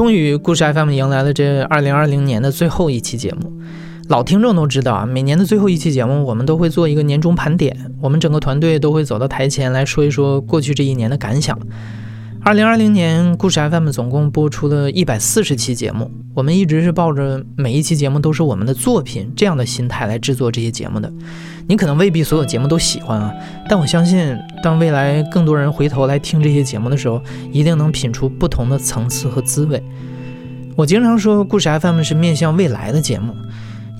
终于，故事 FM 迎来了这二零二零年的最后一期节目。老听众都知道啊，每年的最后一期节目，我们都会做一个年终盘点，我们整个团队都会走到台前来说一说过去这一年的感想。二零二零年，故事 FM 总共播出了一百四十期节目。我们一直是抱着每一期节目都是我们的作品这样的心态来制作这些节目的。你可能未必所有节目都喜欢啊，但我相信，当未来更多人回头来听这些节目的时候，一定能品出不同的层次和滋味。我经常说，故事 FM 是面向未来的节目。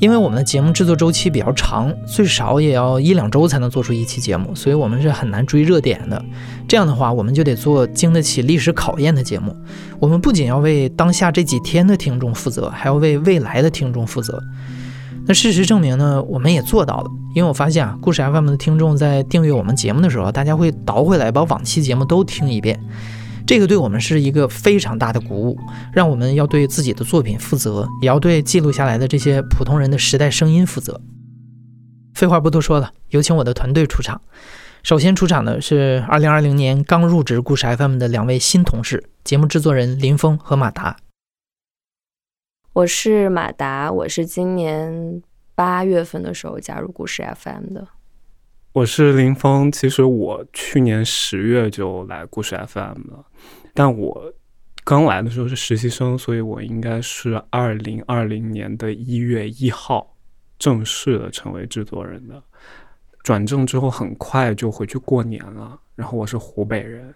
因为我们的节目制作周期比较长，最少也要一两周才能做出一期节目，所以我们是很难追热点的。这样的话，我们就得做经得起历史考验的节目。我们不仅要为当下这几天的听众负责，还要为未来的听众负责。那事实证明呢，我们也做到了。因为我发现啊，故事 FM 的听众在订阅我们节目的时候，大家会倒回来把往期节目都听一遍。这个对我们是一个非常大的鼓舞，让我们要对自己的作品负责，也要对记录下来的这些普通人的时代声音负责。废话不多说了，有请我的团队出场。首先出场的是2020年刚入职故事 FM 的两位新同事，节目制作人林峰和马达。我是马达，我是今年八月份的时候加入故事 FM 的。我是林峰，其实我去年十月就来故事 FM 了，但我刚来的时候是实习生，所以我应该是二零二零年的一月一号正式的成为制作人的。转正之后很快就回去过年了，然后我是湖北人，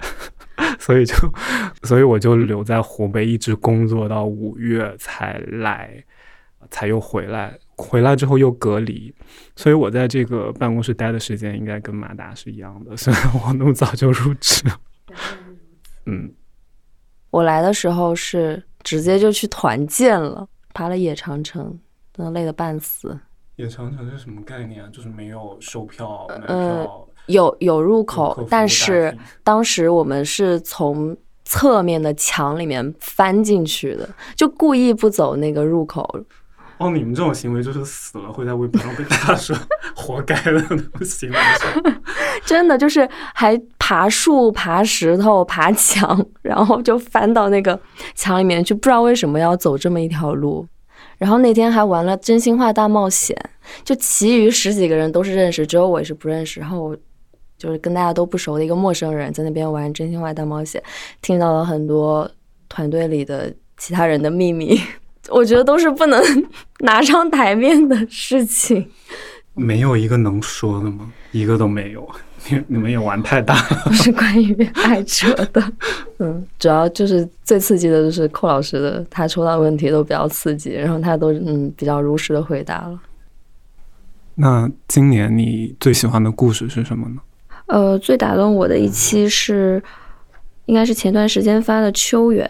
所以就所以我就留在湖北一直工作到五月才来，才又回来。回来之后又隔离，所以我在这个办公室待的时间应该跟马达是一样的。虽然我那么早就入职，嗯，我来的时候是直接就去团建了，爬了野长城，真的累得半死。野长城是什么概念啊？就是没有售票门票，有有入口，但是当时我们是从侧面的墙里面翻进去的，就故意不走那个入口。哦，你们这种行为就是死了会在微博上被大家说活该的那种行为，真的就是还爬树、爬石头、爬墙，然后就翻到那个墙里面，就不知道为什么要走这么一条路。然后那天还玩了真心话大冒险，就其余十几个人都是认识，只有我是不认识。然后我就是跟大家都不熟的一个陌生人，在那边玩真心话大冒险，听到了很多团队里的其他人的秘密。我觉得都是不能 拿上台面的事情。没有一个能说的吗？一个都没有。你 你们也玩太大了。是关于爱车的。嗯，主要就是最刺激的就是寇老师的，他抽到问题都比较刺激，然后他都嗯比较如实的回答了。那今年你最喜欢的故事是什么呢？呃，最打动我的一期是，应该是前段时间发的《秋园》。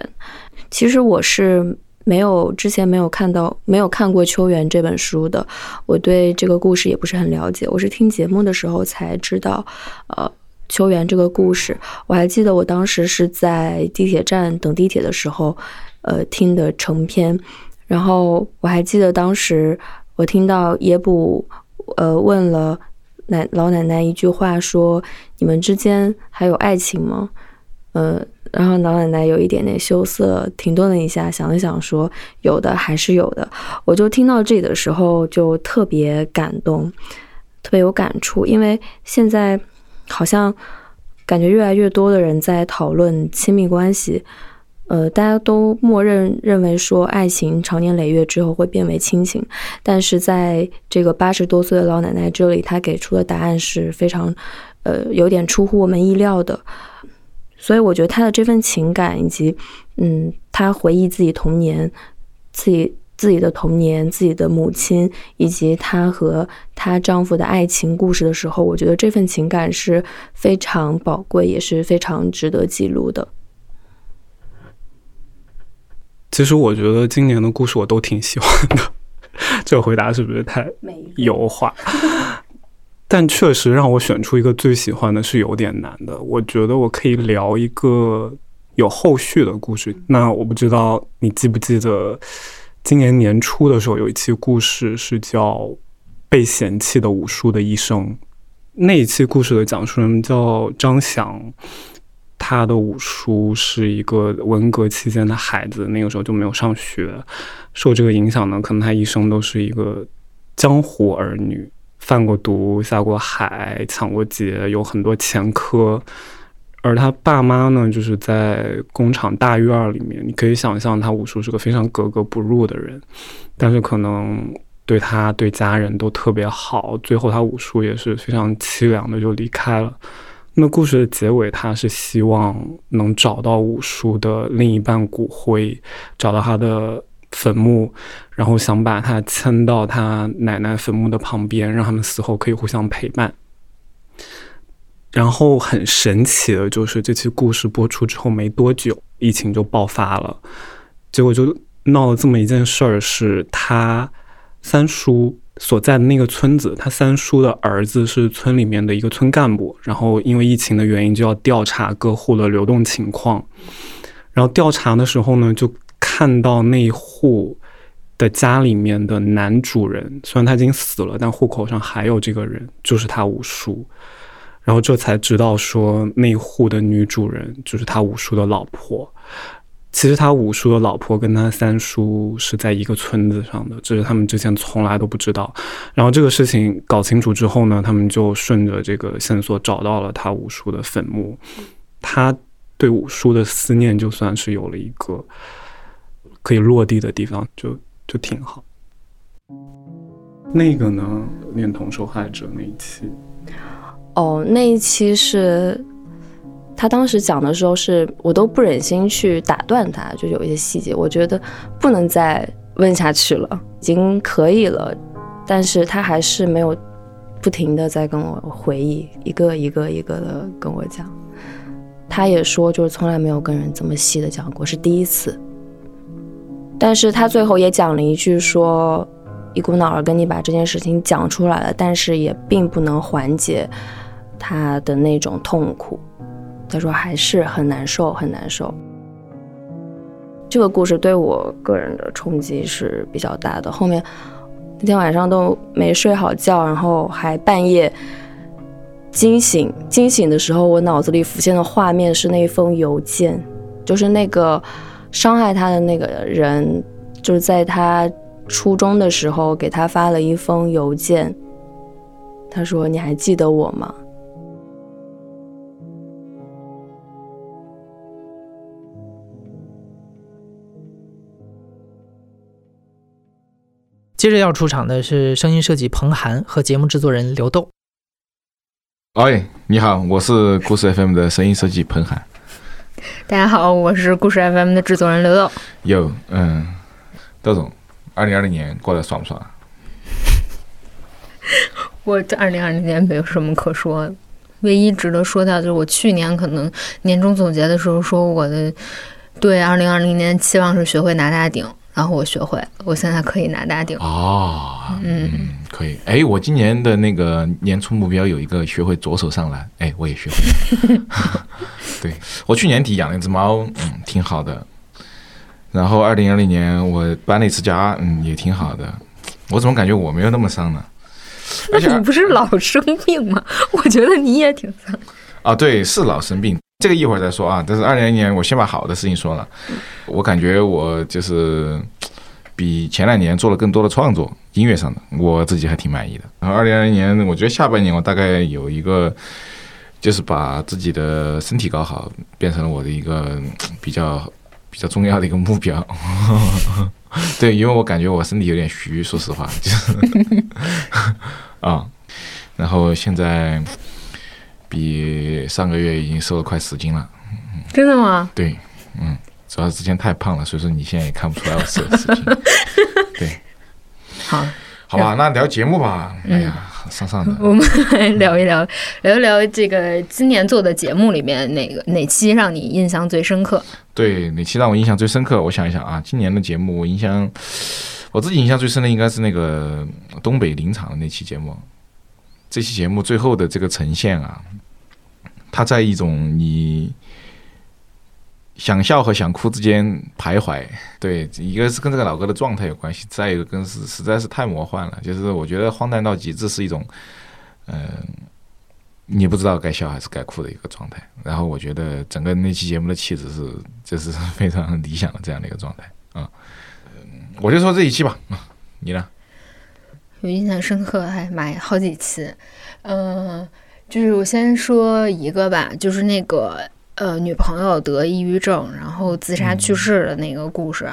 其实我是。没有之前没有看到没有看过《秋园》这本书的，我对这个故事也不是很了解。我是听节目的时候才知道，呃，《秋园》这个故事。我还记得我当时是在地铁站等地铁的时候，呃，听的成篇。然后我还记得当时我听到野捕，呃，问了奶老奶奶一句话，说：“你们之间还有爱情吗？”呃。然后老奶奶有一点点羞涩，停顿了一下，想了想，说：“有的，还是有的。”我就听到这里的时候，就特别感动，特别有感触，因为现在好像感觉越来越多的人在讨论亲密关系，呃，大家都默认认为说爱情长年累月之后会变为亲情，但是在这个八十多岁的老奶奶这里，她给出的答案是非常，呃，有点出乎我们意料的。所以我觉得他的这份情感，以及，嗯，他回忆自己童年，自己自己的童年，自己的母亲，以及她和她丈夫的爱情故事的时候，我觉得这份情感是非常宝贵，也是非常值得记录的。其实我觉得今年的故事我都挺喜欢的，这个回答是不是太油滑？但确实让我选出一个最喜欢的是有点难的。我觉得我可以聊一个有后续的故事。那我不知道你记不记得，今年年初的时候有一期故事是叫《被嫌弃的武术的医生》。那一期故事的讲述人叫张翔。他的五叔是一个文革期间的孩子，那个时候就没有上学，受这个影响呢，可能他一生都是一个江湖儿女，贩过毒、下过海、抢过劫，有很多前科。而他爸妈呢，就是在工厂大院里面，你可以想象他五叔是个非常格格不入的人，但是可能对他对家人都特别好，最后他五叔也是非常凄凉的就离开了。那故事的结尾，他是希望能找到五叔的另一半骨灰，找到他的坟墓，然后想把他迁到他奶奶坟墓的旁边，让他们死后可以互相陪伴。然后很神奇的就是，这期故事播出之后没多久，疫情就爆发了，结果就闹了这么一件事儿，是他三叔。所在的那个村子，他三叔的儿子是村里面的一个村干部，然后因为疫情的原因，就要调查各户的流动情况。然后调查的时候呢，就看到那户的家里面的男主人，虽然他已经死了，但户口上还有这个人，就是他五叔。然后这才知道说，那户的女主人就是他五叔的老婆。其实他五叔的老婆跟他三叔是在一个村子上的，这是他们之前从来都不知道。然后这个事情搞清楚之后呢，他们就顺着这个线索找到了他五叔的坟墓。他对五叔的思念就算是有了一个可以落地的地方，就就挺好。那个呢，恋童受害者那一期，哦，那一期是。他当时讲的时候，是我都不忍心去打断他，就有一些细节，我觉得不能再问下去了，已经可以了，但是他还是没有不停的在跟我回忆，一个一个一个的跟我讲。他也说，就是从来没有跟人这么细的讲过，是第一次。但是他最后也讲了一句，说一股脑儿跟你把这件事情讲出来了，但是也并不能缓解他的那种痛苦。他说还是很难受，很难受。这个故事对我个人的冲击是比较大的。后面那天晚上都没睡好觉，然后还半夜惊醒。惊醒的时候，我脑子里浮现的画面是那封邮件，就是那个伤害他的那个人，就是在他初中的时候给他发了一封邮件。他说：“你还记得我吗？”接着要出场的是声音设计彭涵和节目制作人刘豆。哎，你好，我是故事 FM 的声音设计彭涵。大家好，我是故事 FM 的制作人刘豆。有，嗯，豆总，二零二零年过得爽不爽？我这二零二零年没有什么可说的，唯一值得说到就是我去年可能年终总结的时候说我的对二零二零年期望是学会拿大顶。然后我学会，我现在可以拿大顶哦，嗯，可以。哎，我今年的那个年初目标有一个学会左手上篮，哎，我也学会了。对我去年底养了一只猫，嗯，挺好的。然后二零二零年我搬了一次家，嗯，也挺好的。我怎么感觉我没有那么丧呢？那你不是老生病吗？我觉得你也挺丧。啊，对，是老生病。这个一会儿再说啊，但是二零二零年我先把好的事情说了。我感觉我就是比前两年做了更多的创作，音乐上的，我自己还挺满意的。然后二零二零年，我觉得下半年我大概有一个，就是把自己的身体搞好，变成了我的一个 比较比较重要的一个目标。对，因为我感觉我身体有点虚，说实话，就是 啊，然后现在。比上个月已经瘦了快十斤了，真的吗？对，嗯，主要是之前太胖了，所以说你现在也看不出来我瘦了十斤。对，好，好吧，那聊节目吧。哎呀，上上的。我们来聊一聊，聊一聊这个今年做的节目里面哪个哪期让你印象最深刻？对，哪期让我印象最深刻？我想一想啊，今年的节目我印象，我自己印象最深的应该是那个东北林场的那期节目。这期节目最后的这个呈现啊，它在一种你想笑和想哭之间徘徊。对，一个是跟这个老哥的状态有关系，再一个跟是实在是太魔幻了。就是我觉得荒诞到极致是一种，嗯，你不知道该笑还是该哭的一个状态。然后我觉得整个那期节目的气质是，就是非常理想的这样的一个状态啊。嗯，我就说这一期吧，你呢？有印象深刻，还买好几期。嗯，就是我先说一个吧，就是那个。呃，女朋友得抑郁症，然后自杀去世的那个故事。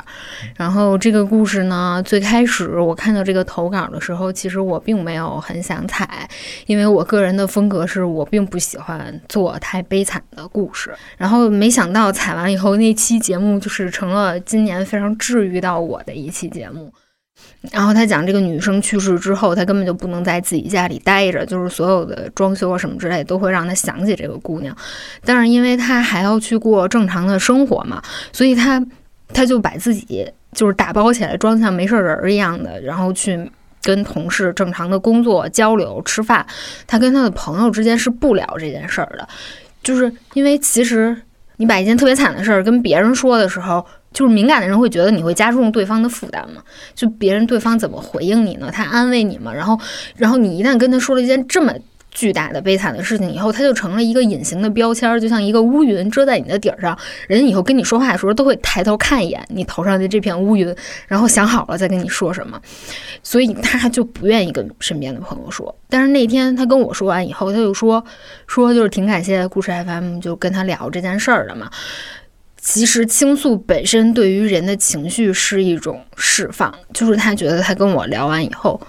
然后这个故事呢，最开始我看到这个投稿的时候，其实我并没有很想采，因为我个人的风格是我并不喜欢做太悲惨的故事。然后没想到采完以后，那期节目就是成了今年非常治愈到我的一期节目。然后他讲这个女生去世之后，他根本就不能在自己家里待着，就是所有的装修啊什么之类都会让他想起这个姑娘。但是因为他还要去过正常的生活嘛，所以他他就把自己就是打包起来，装像没事人一样的，然后去跟同事正常的工作交流、吃饭。他跟他的朋友之间是不聊这件事儿的，就是因为其实你把一件特别惨的事儿跟别人说的时候。就是敏感的人会觉得你会加重对方的负担嘛？就别人对方怎么回应你呢？他安慰你嘛？然后，然后你一旦跟他说了一件这么巨大的悲惨的事情以后，他就成了一个隐形的标签，就像一个乌云遮在你的顶上。人以后跟你说话的时候都会抬头看一眼你头上的这片乌云，然后想好了再跟你说什么。所以他就不愿意跟身边的朋友说。但是那天他跟我说完以后，他就说说就是挺感谢故事 FM 就跟他聊这件事儿的嘛。其实倾诉本身对于人的情绪是一种释放，就是他觉得他跟我聊完以后，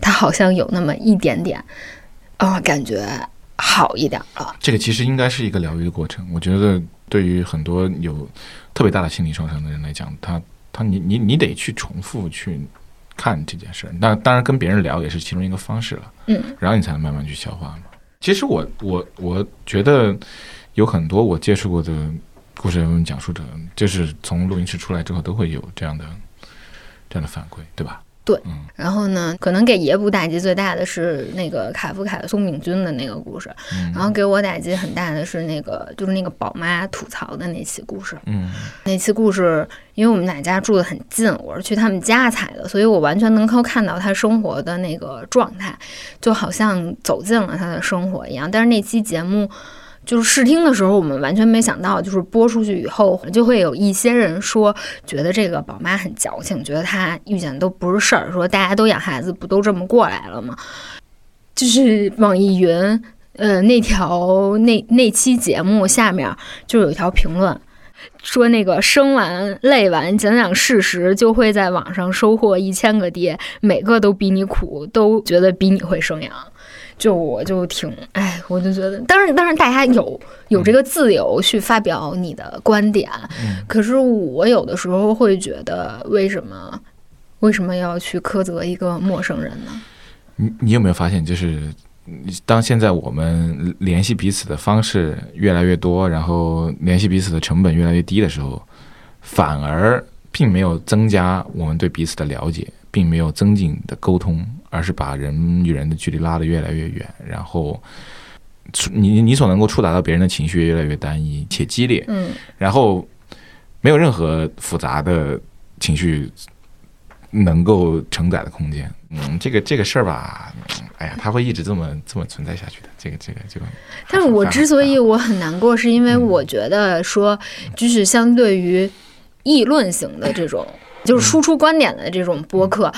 他好像有那么一点点，啊，感觉好一点了。这个其实应该是一个疗愈的过程。我觉得对于很多有特别大的心理创伤的人来讲，他他你你你得去重复去看这件事。那当然跟别人聊也是其中一个方式了。嗯，然后你才能慢慢去消化嘛。其实我我我觉得有很多我接触过的。故事讲述者就是从录音室出来之后都会有这样的这样的反馈，对吧？对，嗯。然后呢，可能给野捕打击最大的是那个卡夫卡的松饼君的那个故事，然后给我打击很大的是那个就是那个宝妈吐槽的那期故事。嗯，那期故事，因为我们俩家住的很近，我是去他们家采的，所以我完全能够看到他生活的那个状态，就好像走进了他的生活一样。但是那期节目。就是试听的时候，我们完全没想到，就是播出去以后，就会有一些人说，觉得这个宝妈很矫情，觉得她遇见的都不是事儿，说大家都养孩子，不都这么过来了吗？就是网易云，呃，那条那那期节目下面就有一条评论，说那个生完累完讲讲事实，就会在网上收获一千个爹，每个都比你苦，都觉得比你会生养。就我就挺哎，我就觉得，当然当然，大家有有这个自由去发表你的观点，可是我有的时候会觉得，为什么为什么要去苛责一个陌生人呢？你你有没有发现，就是当现在我们联系彼此的方式越来越多，然后联系彼此的成本越来越低的时候，反而并没有增加我们对彼此的了解，并没有增进的沟通。而是把人与人的距离拉得越来越远，然后你你所能够触达到别人的情绪越来越单一且激烈，嗯，然后没有任何复杂的情绪能够承载的空间，嗯，这个这个事儿吧，哎呀，它会一直这么这么存在下去的，这个这个就。但是我之所以我很难过，是因为我觉得说，就是相对于议论型的这种。就是输出观点的这种播客，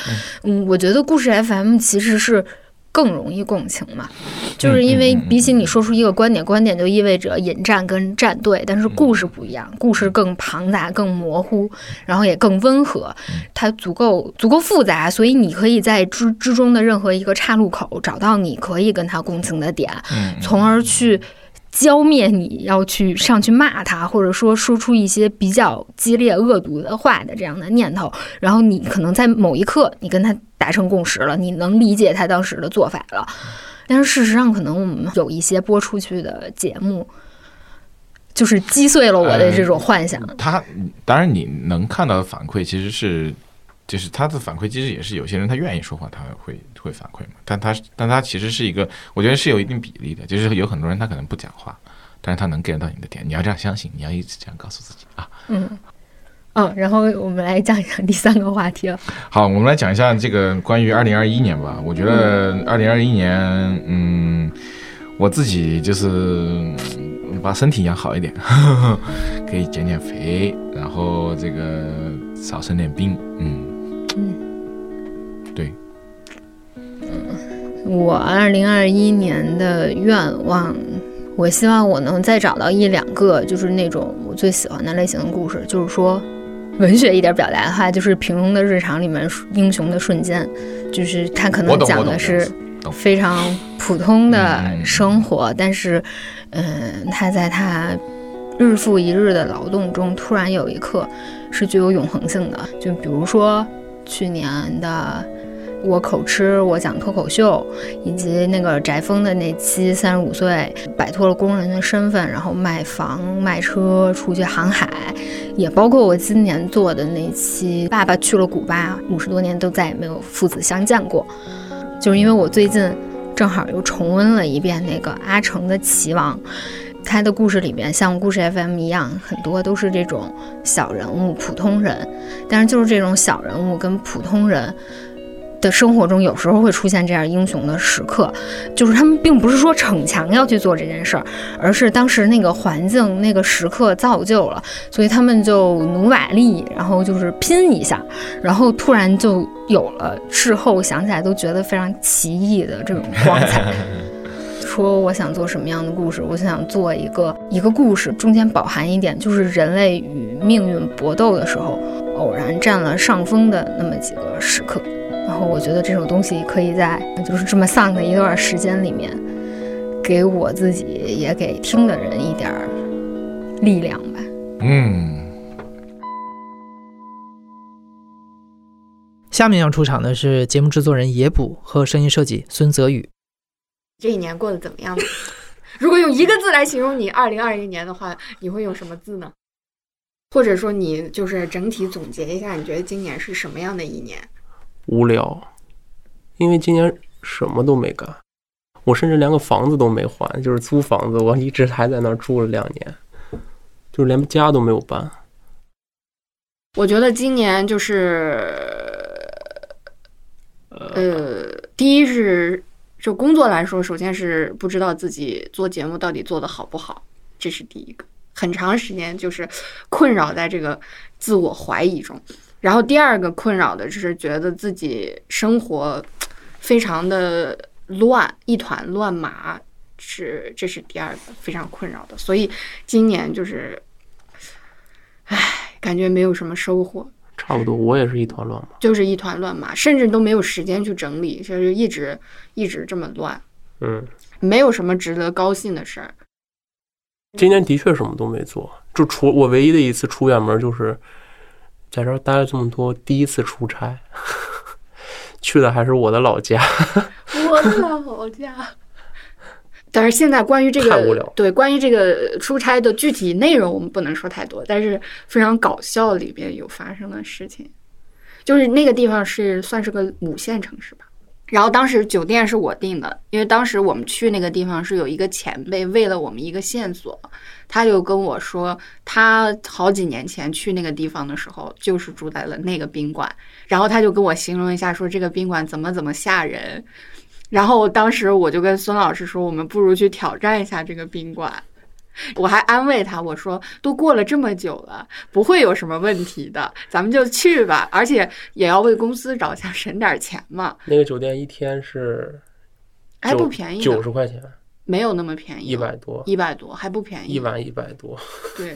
嗯，我觉得故事 FM 其实是更容易共情嘛，就是因为比起你说出一个观点，观点就意味着引战跟站队，但是故事不一样，故事更庞大、更模糊，然后也更温和，它足够足够复杂，所以你可以在之之中的任何一个岔路口找到你可以跟他共情的点，从而去。浇灭你要去上去骂他，或者说说出一些比较激烈恶毒的话的这样的念头，然后你可能在某一刻你跟他达成共识了，你能理解他当时的做法了，但是事实上可能我们有一些播出去的节目，就是击碎了我的这种幻想。他当然你能看到的反馈其实是。就是他的反馈机制也是有些人他愿意说话，他会会反馈嘛。但他但他其实是一个，我觉得是有一定比例的。就是有很多人他可能不讲话，但是他能 get 到你的点。你要这样相信，你要一直这样告诉自己啊。嗯嗯，然后我们来讲一讲第三个话题了。好，我们来讲一下这个关于二零二一年吧。我觉得二零二一年，嗯，我自己就是嗯把身体养好一点，可以减减肥，然后这个少生点病。嗯嗯，对，嗯我二零二一年的愿望，我希望我能再找到一两个，就是那种我最喜欢的类型的故事，就是说。文学一点表达的话，就是平庸的日常里面英雄的瞬间，就是他可能讲的是非常普通的嗯生活，但是，嗯，他在他日复一日的劳动中，突然有一刻是具有永恒性的。就比如说去年的我口吃，我讲脱口秀，以及那个翟峰的那期三十五岁摆脱了工人的身份，然后卖房卖车出去航海，也包括我今年做的那期爸爸去了古巴，五十多年都再也没有父子相见过，就是因为我最近正好又重温了一遍那个阿成的《棋王》。他的故事里面，像故事 FM 一样，很多都是这种小人物、普通人，但是就是这种小人物跟普通人的生活中，有时候会出现这样英雄的时刻，就是他们并不是说逞强要去做这件事儿，而是当时那个环境、那个时刻造就了，所以他们就努把力，然后就是拼一下，然后突然就有了事后想起来都觉得非常奇异的这种光彩。说我想做什么样的故事？我想做一个一个故事，中间饱含一点就是人类与命运搏斗的时候，偶然占了上风的那么几个时刻。然后我觉得这种东西可以在就是这么丧的一段时间里面，给我自己也给听的人一点儿力量吧。嗯，下面要出场的是节目制作人野捕和声音设计孙泽宇。这一年过得怎么样呢？如果用一个字来形容你二零二一年的话，你会用什么字呢？或者说你就是整体总结一下，你觉得今年是什么样的一年？无聊，因为今年什么都没干，我甚至连个房子都没还，就是租房子，我一直还在那儿住了两年，就是连家都没有搬。我觉得今年就是，呃，第一是就工作来说，首先是不知道自己做节目到底做得好不好，这是第一个，很长时间就是困扰在这个自我怀疑中。然后第二个困扰的就是觉得自己生活非常的乱，一团乱麻，是这是第二个非常困扰的。所以今年就是，唉，感觉没有什么收获。差不多，我也是一团乱麻。就是一团乱麻，甚至都没有时间去整理，就是一直一直这么乱，嗯，没有什么值得高兴的事儿。今年的确什么都没做，就除我唯一的一次出远门就是在这儿待了这么多，第一次出差，去的还是我的老家。我的老家。但是现在关于这个对关于这个出差的具体内容，我们不能说太多，但是非常搞笑，里边有发生的事情，就是那个地方是算是个五线城市吧。然后当时酒店是我订的，因为当时我们去那个地方是有一个前辈为了我们一个线索，他就跟我说，他好几年前去那个地方的时候，就是住在了那个宾馆，然后他就跟我形容一下，说这个宾馆怎么怎么吓人。然后当时我就跟孙老师说，我们不如去挑战一下这个宾馆。我还安慰他，我说都过了这么久了，不会有什么问题的，咱们就去吧，而且也要为公司着想，省点钱嘛。那个酒店一天是还不便宜九十块钱，没有那么便宜，一百多，一百多还不便宜，一晚一百多。对，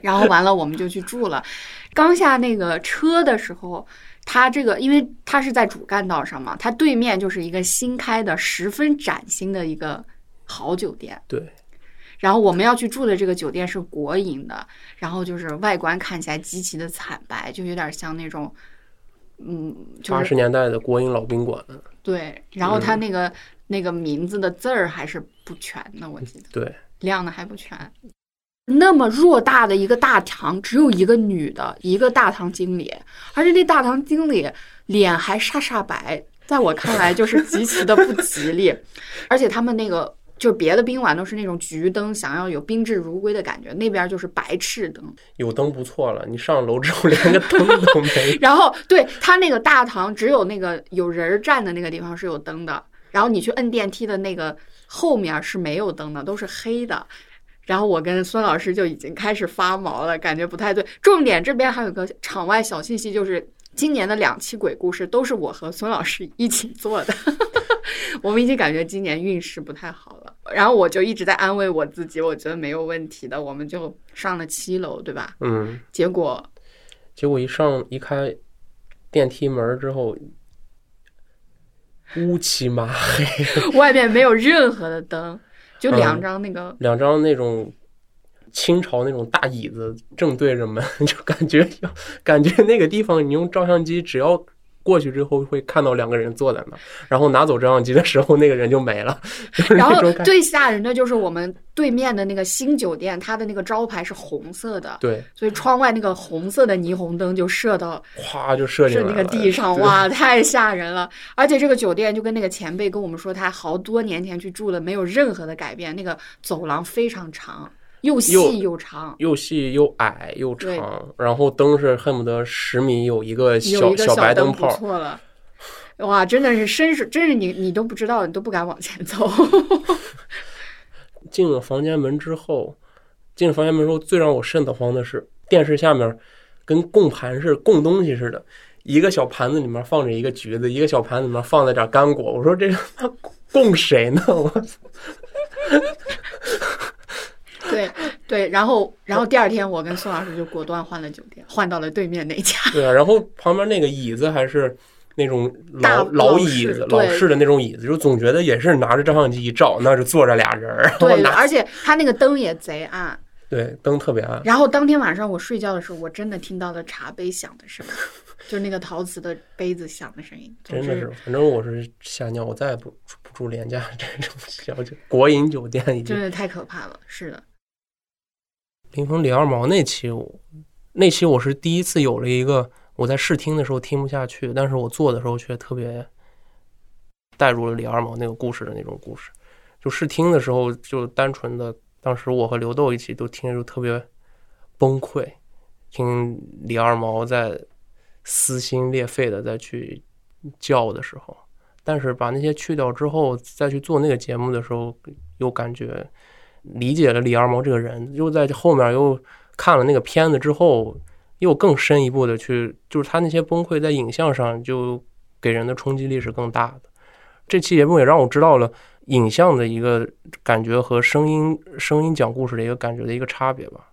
然后完了我们就去住了。刚下那个车的时候，它这个因为它是在主干道上嘛，它对面就是一个新开的、十分崭新的一个好酒店。对，然后我们要去住的这个酒店是国营的，然后就是外观看起来极其的惨白，就有点像那种，嗯，就是八十年代的国营老宾馆。对。然后嗯它那个、那个名字的字儿还是不全的，我记得。对，亮的还不全。那么偌大的一个大堂，只有一个女的，一个大堂经理，而且那大堂经理脸还煞煞白，在我看来就是极其的不吉利。而且他们那个就是别的宾馆都是那种橘灯，想要有宾至如归的感觉，那边就是白炽灯。有灯不错了，你上楼之后连个灯都没有。然后对他那个大堂只有那个有人儿站的那个地方是有灯的，然后你去摁电梯的那个后面是没有灯的，都是黑的。然后我跟孙老师就已经开始发毛了，感觉不太对。重点这边还有个场外小信息，就是今年的两期鬼故事都是我和孙老师一起做的，我们已经感觉今年运势不太好了。然后我就一直在安慰我自己，我觉得没有问题的，我们就上了七楼，对吧？嗯，结果结果一上一开电梯门之后，乌漆麻黑，外面没有任何的灯，就两张那个两张那种清朝那种大椅子正对着门，就感觉感觉那个地方你用照相机只要过去之后会看到两个人坐在那儿，然后拿走照相机的时候那个人就没了，然后最吓人的就是我们对面的那个新酒店，它的那个招牌是红色的，对，所以窗外那个红色的霓虹灯就射到哗就射进射那个地上，哇，太吓人了！而且这个酒店就跟那个前辈跟我们说，他好多年前去住的，没有任何的改变。那个走廊非常长，又又细又长，又细又矮又长，然后灯是恨不得十米有一个小小白灯泡，错了。哇，真的是伸手，真是你你都不知道，你都不敢往前走。进了房间门之后，进了房间门之后，最让我瘆得慌的是电视下面跟供盘似的，供东西似的，一个小盘子里面放着一个橘子，一个小盘子里面放了点干果。我说这他妈 供谁呢？我 对 对，然后然后第二天我跟宋老师就果断换了酒店，换到了对面那家。对啊，然后旁边那个椅子还是那种老老老椅子、老式的那种椅子，就总觉得也是拿着照相机一照，那就坐着俩人儿，对，而且他那个灯也贼暗。对灯特别暗。然后当天晚上我睡觉的时候，我真的听到了茶杯响的声音，就是那个陶瓷的杯子响的声音。真的是，反正我是吓尿，我再也不不住廉价这种小酒国营酒店已经真。的太可怕了。是的，林峰李二毛那期，那期我是第一次有了一个我在试听的时候听不下去，但是我做的时候却特别带入了李二毛那个故事的那种故事。就试听的时候，就单纯的，当时我和刘豆一起都听着就特别崩溃，听李二毛在撕心裂肺的再去叫的时候，但是把那些去掉之后，再去做那个节目的时候，又感觉理解了李二毛这个人，又在后面又看了那个片子之后，又更深一步的去，就是他那些崩溃在影像上就给人的冲击力是更大的。这期节目也让我知道了影像的一个感觉和声音声音讲故事的一个感觉的一个差别吧。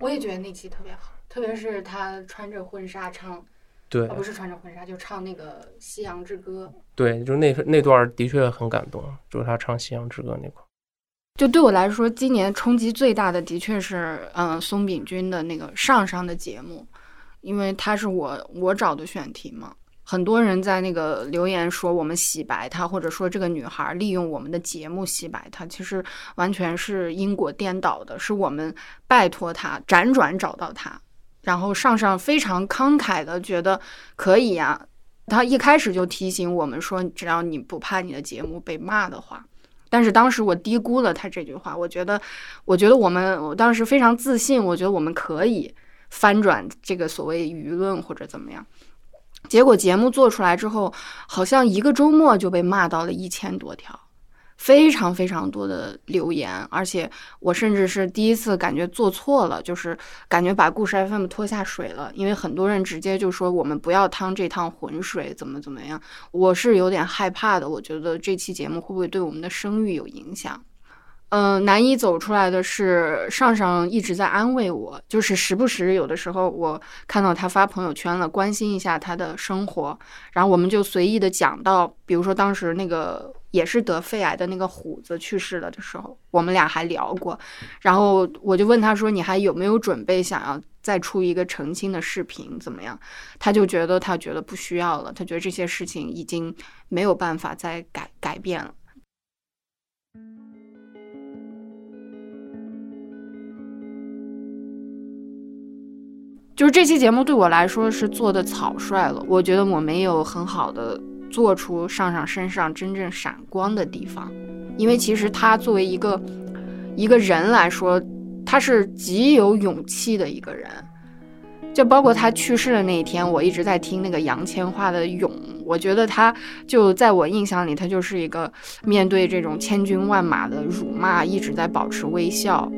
我也觉得那期特别好，特别是他穿着婚纱唱，对呃，不是穿着婚纱，就唱那个《夕阳之歌》。对，就是那那段的确很感动，就是他唱《夕阳之歌》那块儿。就对我来说，今年冲击最大的的确是，嗯、松炳君的那个上上的节目，因为他是我我找的选题嘛。很多人在那个留言说我们洗白他，或者说这个女孩利用我们的节目洗白他，其实完全是因果颠倒的，是我们拜托他辗转找到他，然后上上非常慷慨的觉得可以呀、他一开始就提醒我们说，只要你不怕你的节目被骂的话，但是当时我低估了他这句话，我觉得，我觉得我们我当时非常自信，我觉得我们可以翻转这个所谓舆论或者怎么样。结果节目做出来之后，好像一个周末就被骂到了一千多条，非常非常多的留言，而且我甚至是第一次感觉做错了，就是感觉把故事 FM 拖下水了，因为很多人直接就说我们不要趟这趟浑水，怎么怎么样，我是有点害怕的，我觉得这期节目会不会对我们的声誉有影响？嗯、难以走出来的是上上一直在安慰我，就是时不时有的时候我看到他发朋友圈了，关心一下他的生活，然后我们就随意的讲到，比如说当时那个也是得肺癌的那个虎子去世了的时候，我们俩还聊过，然后我就问他说：“你还有没有准备想要再出一个澄清的视频？怎么样？”他就觉得他觉得不需要了，他觉得这些事情已经没有办法再改改变了。就是这期节目对我来说是做的草率了，我觉得我没有很好的做出上上身上真正闪光的地方，因为其实他作为一个一个人来说，他是极有勇气的一个人。就包括他去世的那一天，我一直在听那个杨千嬅的《勇》，我觉得他就在我印象里，他就是一个面对这种千军万马的辱骂，一直在保持微笑。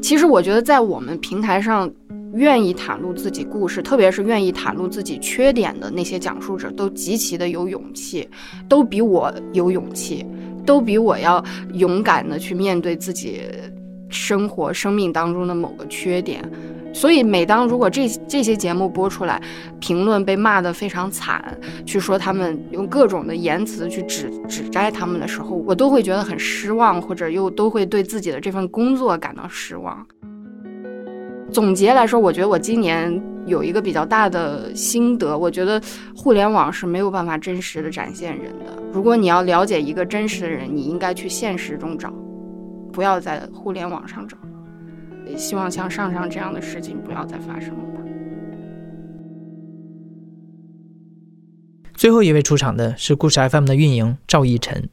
其实我觉得，在我们平台上，愿意袒露自己故事，特别是愿意袒露自己缺点的那些讲述者，都极其的有勇气，都比我有勇气，都比我要勇敢的去面对自己生活、生命当中的某个缺点。所以，每当如果这这些节目播出来，评论被骂得非常惨，去说他们用各种的言辞去指指摘他们的时候，我都会觉得很失望，或者又都会对自己的这份工作感到失望。总结来说，我觉得我今年有一个比较大的心得，我觉得互联网是没有办法真实的展现人的。如果你要了解一个真实的人，你应该去现实中找，不要在互联网上找。希望像上上这样的事情不要再发生了吧。最后一位出场的是故事 FM 的运营赵奕晨。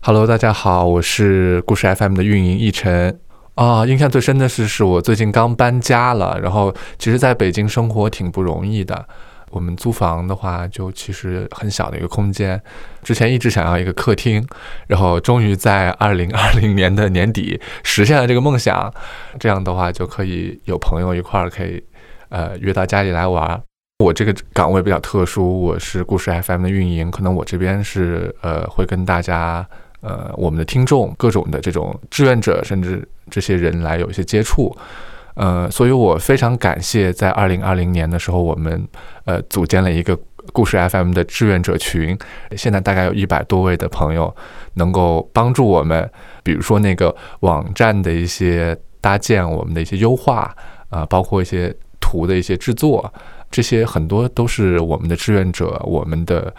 Hello，大家好，我是故事 FM 的运营奕晨。啊，印象最深的是，是我最近刚搬家了，然后其实在北京生活挺不容易的。我们租房的话，就其实很小的一个空间。之前一直想要一个客厅，然后终于在二零二零年的年底实现了这个梦想。这样的话，就可以有朋友一块儿可以呃约到家里来玩。我这个岗位比较特殊，我是故事 FM 的运营，可能我这边是呃会跟大家呃我们的听众各种的这种志愿者，甚至这些人来有一些接触。呃，所以我非常感谢，在二零二零年的时候，我们呃组建了一个故事 FM 的志愿者群，现在大概有一百多位的朋友能够帮助我们，比如说那个网站的一些搭建，我们的一些优化啊、包括一些图的一些制作，这些很多都是我们的志愿者，我们的。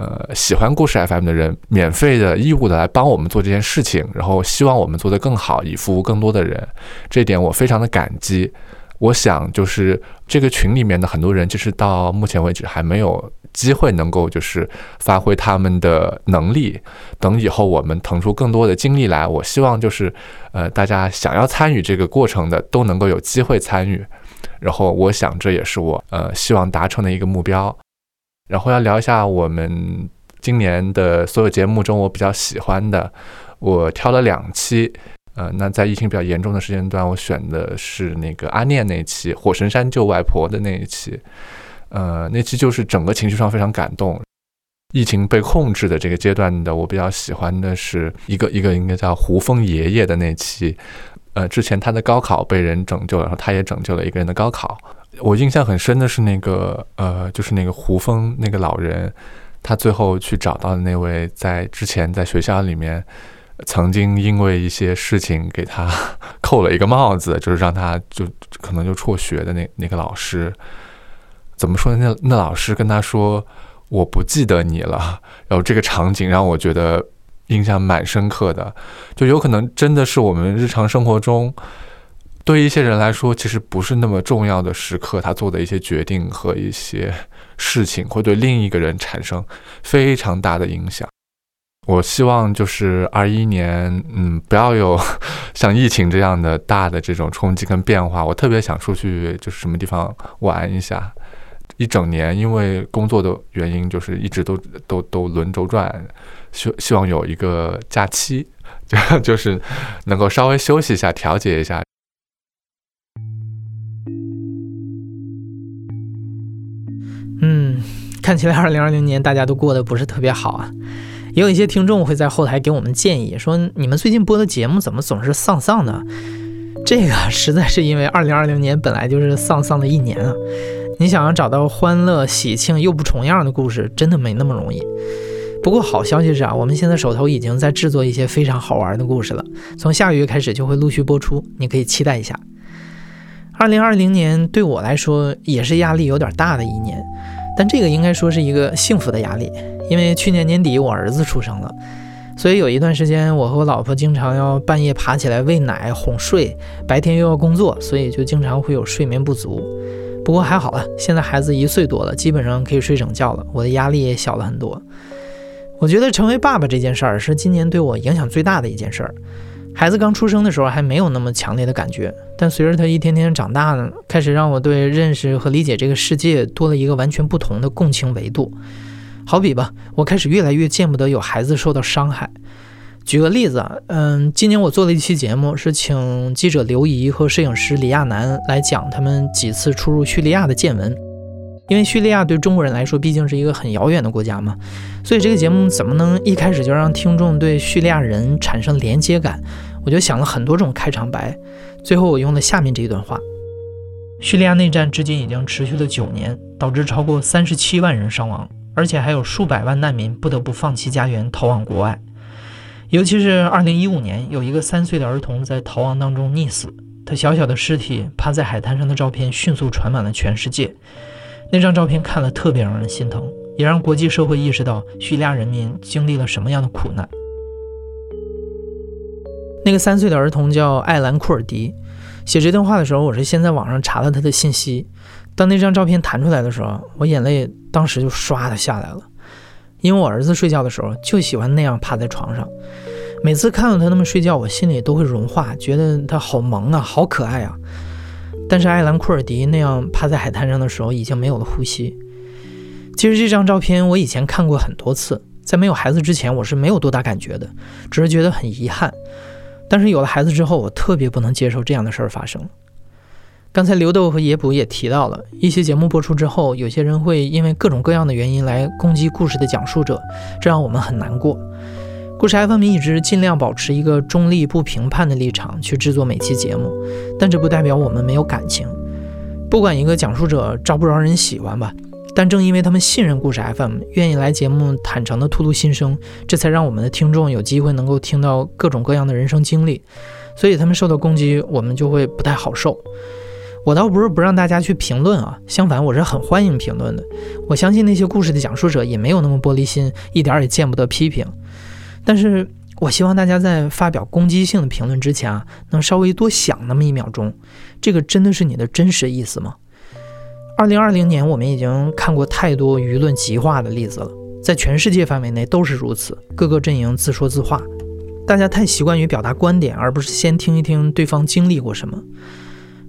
呃，喜欢故事 FM 的人，免费的、义务的来帮我们做这件事情，然后希望我们做得更好，以服务更多的人，这点我非常的感激。我想，就是这个群里面的很多人，就是到目前为止还没有机会能够就是发挥他们的能力。等以后我们腾出更多的精力来，我希望就是呃，大家想要参与这个过程的都能够有机会参与。然后我想，这也是我呃希望达成的一个目标。然后要聊一下我们今年的所有节目中我比较喜欢的，我挑了两期。呃，那在疫情比较严重的时间段，我选的是那个阿念那一期《火神山救外婆》的那一期。呃，那期就是整个情绪上非常感动。疫情被控制的这个阶段的，我比较喜欢的是一个一个应该叫胡枫爷爷的那期。呃，之前他的高考被人拯救了，然后他也拯救了一个人的高考。我印象很深的是那个呃，就是那个胡峰那个老人，他最后去找到的那位在之前在学校里面曾经因为一些事情给他扣了一个帽子，就是让他就可能就辍学的那那个老师，怎么说呢？那那老师跟他说：“我不记得你了。”然后这个场景让我觉得印象蛮深刻的，就有可能真的是我们日常生活中。对一些人来说，其实不是那么重要的时刻，他做的一些决定和一些事情，会对另一个人产生非常大的影响。我希望就是二一年，嗯，不要有 像疫情这样的大的这种冲击跟变化。我特别想出去，就是什么地方玩一下。一整年因为工作的原因，就是一直都都都轮轴转，希希望有一个假期，就就是能够稍微休息一下，调节一下。嗯，看起来二零二零年大家都过得不是特别好啊。也有一些听众会在后台给我们建议，说你们最近播的节目怎么总是丧丧的？这个实在是因为二零二零年本来就是丧丧的一年啊。你想要找到欢乐、喜庆又不重样的故事，真的没那么容易。不过好消息是啊，我们现在手头已经在制作一些非常好玩的故事了，从下个月开始就会陆续播出，你可以期待一下。二零二零年对我来说也是压力有点大的一年，但这个应该说是一个幸福的压力，因为去年年底我儿子出生了，所以有一段时间我和我老婆经常要半夜爬起来喂奶哄睡，白天又要工作，所以就经常会有睡眠不足。不过还好了，现在孩子一岁多了，基本上可以睡整觉了，我的压力也小了很多。我觉得成为爸爸这件事儿是今年对我影响最大的一件事儿。孩子刚出生的时候还没有那么强烈的感觉，但随着他一天天长大呢，开始让我对认识和理解这个世界多了一个完全不同的共情维度。好比吧，我开始越来越见不得有孩子受到伤害。举个例子啊，嗯，今年我做了一期节目，是请记者刘怡和摄影师李亚男来讲他们几次出入叙利亚的见闻。因为叙利亚对中国人来说毕竟是一个很遥远的国家嘛，所以这个节目怎么能一开始就让听众对叙利亚人产生连接感？我就想了很多种开场白，最后我用了下面这一段话：叙利亚内战至今已经持续了九年，导致超过三十七万人伤亡，而且还有数百万难民不得不放弃家园逃往国外。尤其是二零一五年，有一个三岁的儿童在逃亡当中溺死，他小小的尸体趴在海滩上的照片迅速传满了全世界。那张照片看了特别让人心疼，也让国际社会意识到叙利亚人民经历了什么样的苦难。那个三岁的儿童叫艾兰库尔迪。写这段话的时候，我是先在网上查了他的信息。当那张照片弹出来的时候，我眼泪当时就唰的下来了。因为我儿子睡觉的时候就喜欢那样趴在床上，每次看到他那么睡觉，我心里都会融化，觉得他好萌啊，好可爱啊。但是艾兰库尔迪那样趴在海滩上的时候，已经没有了呼吸。其实这张照片我以前看过很多次，在没有孩子之前，我是没有多大感觉的，只是觉得很遗憾。但是有了孩子之后，我特别不能接受这样的事儿发生。刚才刘豆和野捕也提到了一些节目播出之后，有些人会因为各种各样的原因来攻击故事的讲述者，这让我们很难过。故事 FM 一直尽量保持一个中立不评判的立场去制作每期节目，但这不代表我们没有感情。不管一个讲述者招不招人喜欢吧，但正因为他们信任故事 FM，愿意来节目坦诚的吐露心声，这才让我们的听众有机会能够听到各种各样的人生经历。所以他们受到攻击，我们就会不太好受。我倒不是不让大家去评论啊，相反，我是很欢迎评论的。我相信那些故事的讲述者也没有那么玻璃心，一点也见不得批评。但是我希望大家在发表攻击性的评论之前啊，能稍微多想那么一秒钟，这个真的是你的真实意思吗？二零二零年，我们已经看过太多舆论极化的例子了，在全世界范围内都是如此，各个阵营自说自话，大家太习惯于表达观点，而不是先听一听对方经历过什么。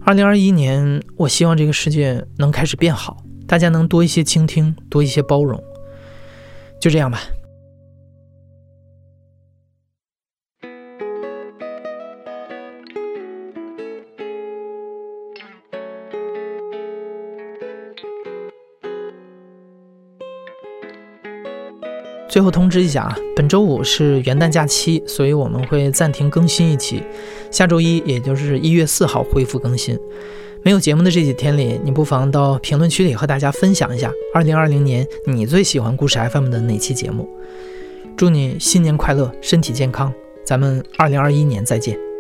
二零二一年，我希望这个世界能开始变好，大家能多一些倾听，多一些包容。就这样吧。最后通知一下啊，本周五是元旦假期，所以我们会暂停更新一期。下周一，也就是一月四号恢复更新。没有节目的这几天里，你不妨到评论区里和大家分享一下，二零二零年你最喜欢故事 FM 的哪期节目？祝你新年快乐，身体健康，咱们二零二一年再见。